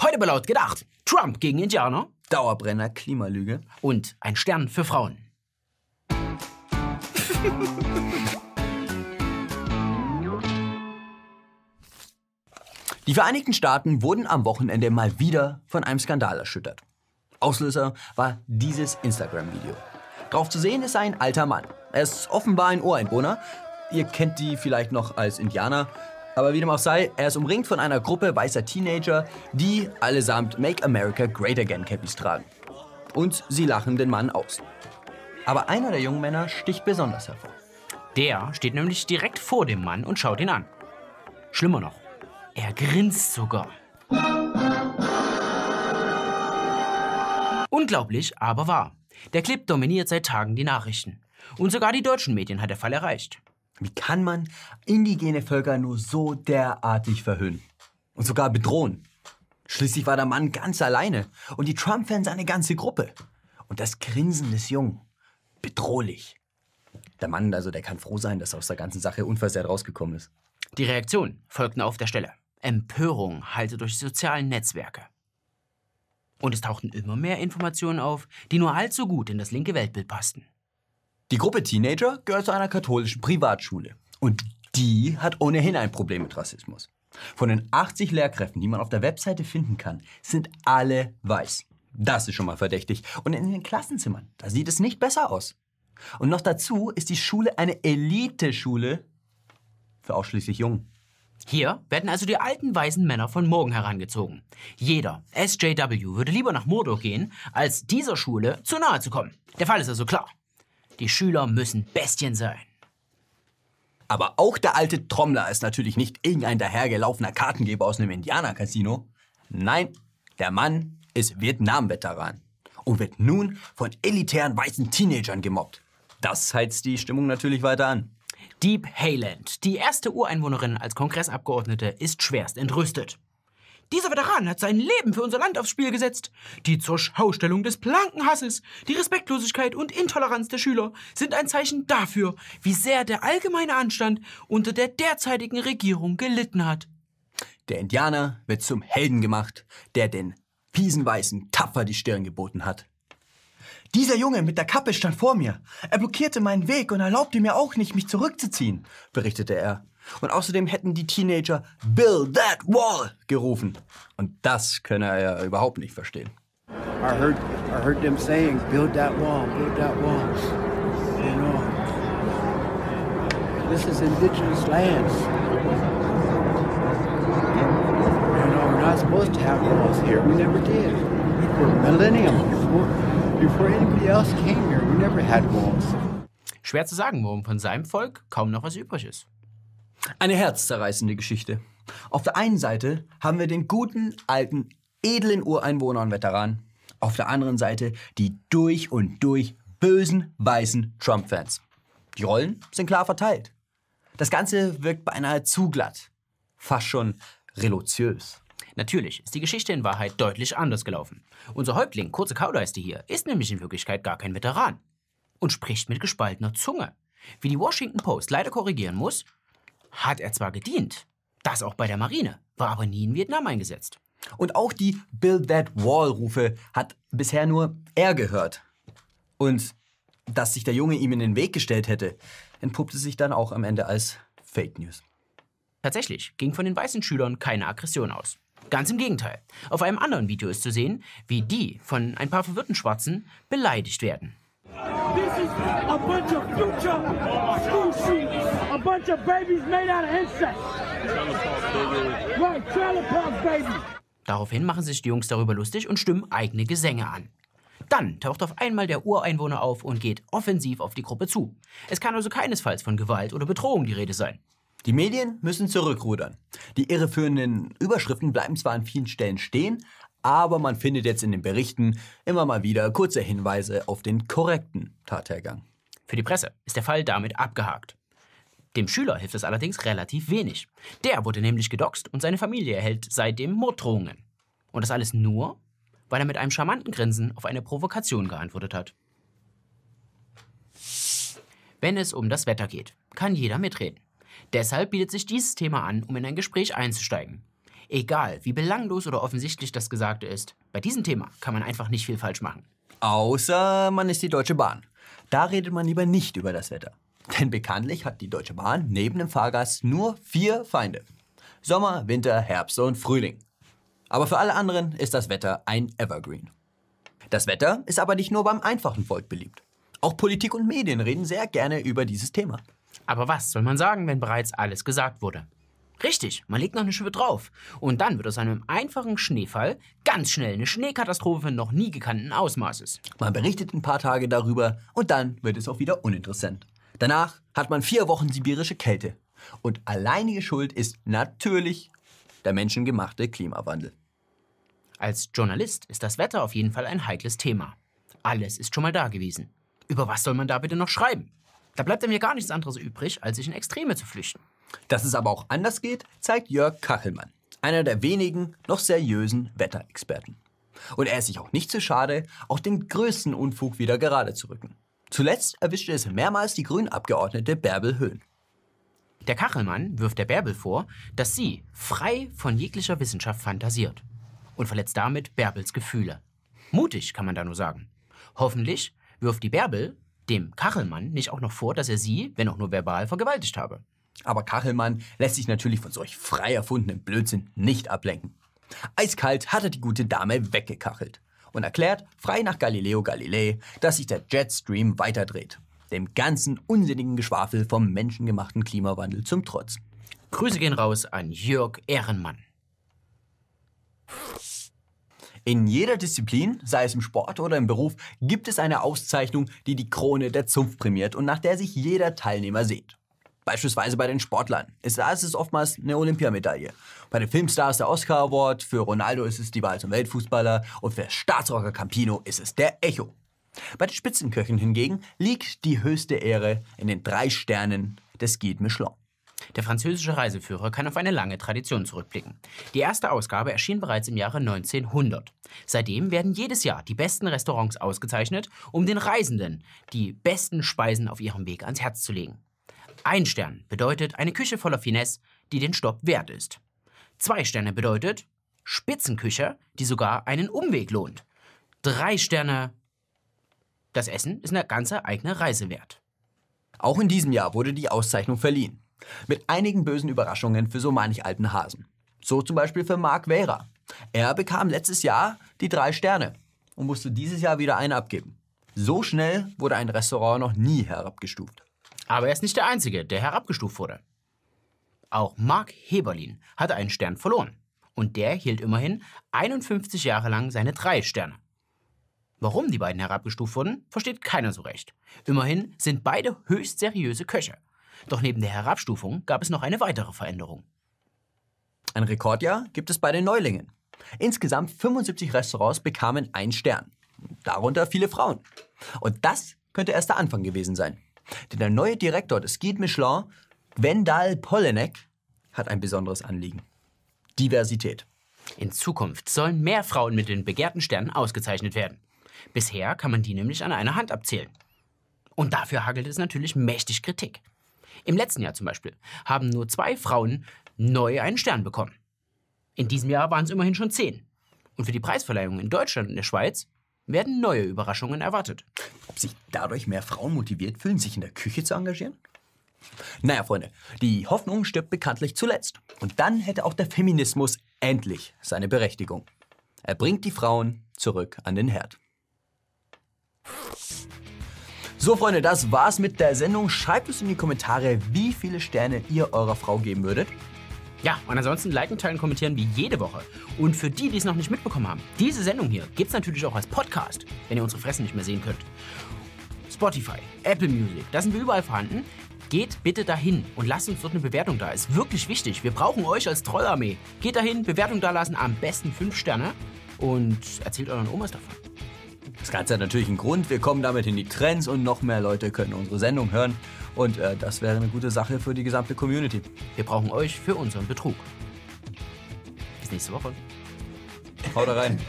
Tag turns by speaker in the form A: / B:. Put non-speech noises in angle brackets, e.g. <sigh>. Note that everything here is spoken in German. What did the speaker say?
A: Heute bei laut gedacht. Trump gegen Indianer
B: Dauerbrenner, Klimalüge.
A: und ein Stern für Frauen. <laughs>
B: Die Vereinigten Staaten wurden am Wochenende mal wieder von einem Skandal erschüttert. Auslöser war dieses Instagram-Video. Drauf zu sehen ist ein alter Mann. Er ist offenbar ein Ureinwohner. Ihr kennt die vielleicht noch als Indianer. Aber wie dem auch sei, er ist umringt von einer Gruppe weißer Teenager, die allesamt Make America Great Again Cappies tragen. Und sie lachen den Mann aus. Aber einer der jungen Männer sticht besonders hervor.
A: Der steht nämlich direkt vor dem Mann und schaut ihn an. Schlimmer noch, er grinst sogar. Unglaublich, aber wahr. Der Clip dominiert seit Tagen die Nachrichten. Und sogar die deutschen Medien hat der Fall erreicht.
B: Wie kann man indigene Völker nur so derartig verhöhnen? Und sogar bedrohen? Schließlich war der Mann ganz alleine und die Trump-Fans eine ganze Gruppe. Und das Grinsen des Jungen. Bedrohlich. Der Mann, also der kann froh sein, dass er aus der ganzen Sache unversehrt rausgekommen ist.
A: Die Reaktionen folgten auf der Stelle. Empörung hallte durch die sozialen Netzwerke. Und es tauchten immer mehr Informationen auf, die nur allzu gut in das linke Weltbild passten.
B: Die Gruppe Teenager gehört zu einer katholischen Privatschule. Und die hat ohnehin ein Problem mit Rassismus. Von den 80 Lehrkräften, die man auf der Webseite finden kann, sind alle weiß. Das ist schon mal verdächtig. Und in den Klassenzimmern, da sieht es nicht besser aus. Und noch dazu ist die Schule eine Eliteschule für ausschließlich Jungen.
A: Hier werden also die alten weißen Männer von morgen herangezogen. Jeder SJW würde lieber nach Mordor gehen, als dieser Schule zu nahe zu kommen. Der Fall ist also klar. Die Schüler müssen Bestien sein.
B: Aber auch der alte Trommler ist natürlich nicht irgendein dahergelaufener Kartengeber aus einem Indianer-Casino. Nein, der Mann ist Vietnam-Veteran und wird nun von elitären weißen Teenagern gemobbt. Das heizt die Stimmung natürlich weiter an.
A: Deep Hayland, die erste Ureinwohnerin als Kongressabgeordnete, ist schwerst entrüstet. Dieser Veteran hat sein Leben für unser Land aufs Spiel gesetzt. Die zur Schaustellung des blanken Hasses, die Respektlosigkeit und Intoleranz der Schüler sind ein Zeichen dafür, wie sehr der allgemeine Anstand unter der derzeitigen Regierung gelitten hat.
B: Der Indianer wird zum Helden gemacht, der den Piesenweißen tapfer die Stirn geboten hat. Dieser Junge mit der Kappe stand vor mir. Er blockierte meinen Weg und erlaubte mir auch nicht, mich zurückzuziehen, berichtete er. Und außerdem hätten die Teenager Build that wall gerufen. Und das könne er ja überhaupt nicht verstehen.
C: I heard I heard them saying, build that wall, build that wall. You know. This is indigenous lands. You know, we're not supposed to have walls here. We never did. For millennium, before, before anybody else came here, we never had walls.
A: Schwer zu sagen, warum von seinem Volk kaum noch was übrig ist.
B: Eine herzzerreißende Geschichte. Auf der einen Seite haben wir den guten, alten, edlen Ureinwohner und Veteran. Auf der anderen Seite die durch und durch bösen, weißen Trump-Fans. Die Rollen sind klar verteilt. Das Ganze wirkt beinahe zu glatt. Fast schon relotiös.
A: Natürlich ist die Geschichte in Wahrheit deutlich anders gelaufen. Unser Häuptling, kurze Kauleiste hier, ist nämlich in Wirklichkeit gar kein Veteran und spricht mit gespaltener Zunge. Wie die Washington Post leider korrigieren muss, hat er zwar gedient, das auch bei der Marine, war aber nie in Vietnam eingesetzt.
B: Und auch die Build That Wall-Rufe hat bisher nur er gehört. Und dass sich der Junge ihm in den Weg gestellt hätte, entpuppte sich dann auch am Ende als Fake News.
A: Tatsächlich ging von den weißen Schülern keine Aggression aus. Ganz im Gegenteil. Auf einem anderen Video ist zu sehen, wie die von ein paar verwirrten Schwarzen beleidigt werden.
D: This is a bunch of future school shooters. A bunch of babies made out of insects. Right, trailer park babies.
A: Daraufhin machen sich die Jungs darüber lustig und stimmen eigene Gesänge an. Dann taucht auf einmal der Ureinwohner auf und geht offensiv auf die Gruppe zu. Es kann also keinesfalls von Gewalt oder Bedrohung die Rede sein.
B: Die Medien müssen zurückrudern. Die irreführenden Überschriften bleiben zwar an vielen Stellen stehen, aber man findet jetzt in den Berichten immer mal wieder kurze Hinweise auf den korrekten Tathergang.
A: Für die Presse ist der Fall damit abgehakt. Dem Schüler hilft es allerdings relativ wenig. Der wurde nämlich gedoxt und seine Familie erhält seitdem Morddrohungen. Und das alles nur, weil er mit einem charmanten Grinsen auf eine Provokation geantwortet hat. Wenn es um das Wetter geht, kann jeder mitreden. Deshalb bietet sich dieses Thema an, um in ein Gespräch einzusteigen. Egal, wie belanglos oder offensichtlich das Gesagte ist, bei diesem Thema kann man einfach nicht viel falsch machen.
B: Außer man ist die Deutsche Bahn. Da redet man lieber nicht über das Wetter. Denn bekanntlich hat die Deutsche Bahn neben dem Fahrgast nur vier Feinde. Sommer, Winter, Herbst und Frühling. Aber für alle anderen ist das Wetter ein Evergreen. Das Wetter ist aber nicht nur beim einfachen Volk beliebt. Auch Politik und Medien reden sehr gerne über dieses Thema.
A: Aber was soll man sagen, wenn bereits alles gesagt wurde? Richtig, man legt noch eine Schippe drauf. Und dann wird aus einem einfachen Schneefall ganz schnell eine Schneekatastrophe noch nie gekannten Ausmaßes.
B: Man berichtet ein paar Tage darüber und dann wird es auch wieder uninteressant. Danach hat man vier Wochen sibirische Kälte. Und alleinige Schuld ist natürlich der menschengemachte Klimawandel.
A: Als Journalist ist das Wetter auf jeden Fall ein heikles Thema. Alles ist schon mal da gewesen. Über was soll man da bitte noch schreiben? Da bleibt mir gar nichts anderes übrig, als sich in Extreme zu flüchten.
B: Dass es aber auch anders geht, zeigt Jörg Kachelmann, einer der wenigen noch seriösen Wetterexperten. Und er ist sich auch nicht zu schade, auch den größten Unfug wieder gerade zu rücken. Zuletzt erwischte es mehrmals die Grünabgeordnete Bärbel Höhn.
A: Der Kachelmann wirft der Bärbel vor, dass sie frei von jeglicher Wissenschaft fantasiert und verletzt damit Bärbels Gefühle. Mutig, kann man da nur sagen. Hoffentlich wirft die Bärbel dem Kachelmann nicht auch noch vor, dass er sie, wenn auch nur verbal, vergewaltigt habe.
B: Aber Kachelmann lässt sich natürlich von solch frei erfundenem Blödsinn nicht ablenken. Eiskalt hat er die gute Dame weggekachelt und erklärt, frei nach Galileo Galilei, dass sich der Jetstream weiterdreht. Dem ganzen unsinnigen Geschwafel vom menschengemachten Klimawandel zum Trotz.
A: Grüße gehen raus an Jörg Ehrenmann.
B: In jeder Disziplin, sei es im Sport oder im Beruf, gibt es eine Auszeichnung, die die Krone der Zunft prämiert und nach der sich jeder Teilnehmer sehnt. Beispielsweise bei den Sportlern. Ist, es oftmals eine Olympiamedaille. Bei den Filmstars der Oscar Award, für Ronaldo ist es die Wahl zum Weltfußballer und für Staatsrocker Campino ist es der Echo. Bei den Spitzenköchen hingegen liegt die höchste Ehre in den drei Sternen des Guide Michelin.
A: Der französische Reiseführer kann auf eine lange Tradition zurückblicken. Die erste Ausgabe erschien bereits im Jahre 1900. Seitdem werden jedes Jahr die besten Restaurants ausgezeichnet, um den Reisenden die besten Speisen auf ihrem Weg ans Herz zu legen. Ein Stern bedeutet eine Küche voller Finesse, die den Stopp wert ist. Zwei Sterne bedeutet Spitzenküche, die sogar einen Umweg lohnt. Drei Sterne, das Essen ist eine ganze eigene Reise wert.
B: Auch in diesem Jahr wurde die Auszeichnung verliehen. Mit einigen bösen Überraschungen für so manch alten Hasen. So zum Beispiel für Mark Vera. Er bekam letztes Jahr die drei Sterne und musste dieses Jahr wieder eine abgeben. So schnell wurde ein Restaurant noch nie herabgestuft.
A: Aber er ist nicht der Einzige, der herabgestuft wurde. Auch Mark Heberlin hatte einen Stern verloren. Und der hielt immerhin 51 Jahre lang seine drei Sterne. Warum die beiden herabgestuft wurden, versteht keiner so recht. Immerhin sind beide höchst seriöse Köche. Doch neben der Herabstufung gab es noch eine weitere Veränderung.
B: Ein Rekordjahr gibt es bei den Neulingen. Insgesamt 75 Restaurants bekamen einen Stern. Darunter viele Frauen. Und das könnte erst der Anfang gewesen sein. Denn der neue Direktor des Guide Michelin, Wendal Polenek, hat ein besonderes Anliegen. Diversität.
A: In Zukunft sollen mehr Frauen mit den begehrten Sternen ausgezeichnet werden. Bisher kann man die nämlich an einer Hand abzählen. Und dafür hagelt es natürlich mächtig Kritik. Im letzten Jahr zum Beispiel haben nur zwei Frauen neu einen Stern bekommen. In diesem Jahr waren es immerhin schon zehn. Und für die Preisverleihung in Deutschland und der Schweiz werden neue Überraschungen erwartet.
B: Ob sich dadurch mehr Frauen motiviert fühlen, sich in der Küche zu engagieren? Naja, Freunde, die Hoffnung stirbt bekanntlich zuletzt. Und dann hätte auch der Feminismus endlich seine Berechtigung. Er bringt die Frauen zurück an den Herd. So, Freunde, das war's mit der Sendung. Schreibt uns in die Kommentare, wie viele Sterne ihr eurer Frau geben würdet.
A: Ja, und ansonsten liken, teilen, kommentieren wie jede Woche. Und für die, die es noch nicht mitbekommen haben, diese Sendung hier gibt's natürlich auch als Podcast, wenn ihr unsere Fressen nicht mehr sehen könnt. Spotify, Apple Music, da sind wir überall vorhanden. Geht bitte dahin und lasst uns dort eine Bewertung da. Ist wirklich wichtig. Wir brauchen euch als Trollarmee. Geht dahin, Bewertung da lassen, am besten 5 Sterne und erzählt euren Omas davon.
B: Das Ganze hat natürlich einen Grund. Wir kommen damit in die Trends und noch mehr Leute können unsere Sendung hören. Und äh, das wäre eine gute Sache für die gesamte Community.
A: Wir brauchen euch für unseren Betrug. Bis nächste Woche.
B: Haut rein. <laughs>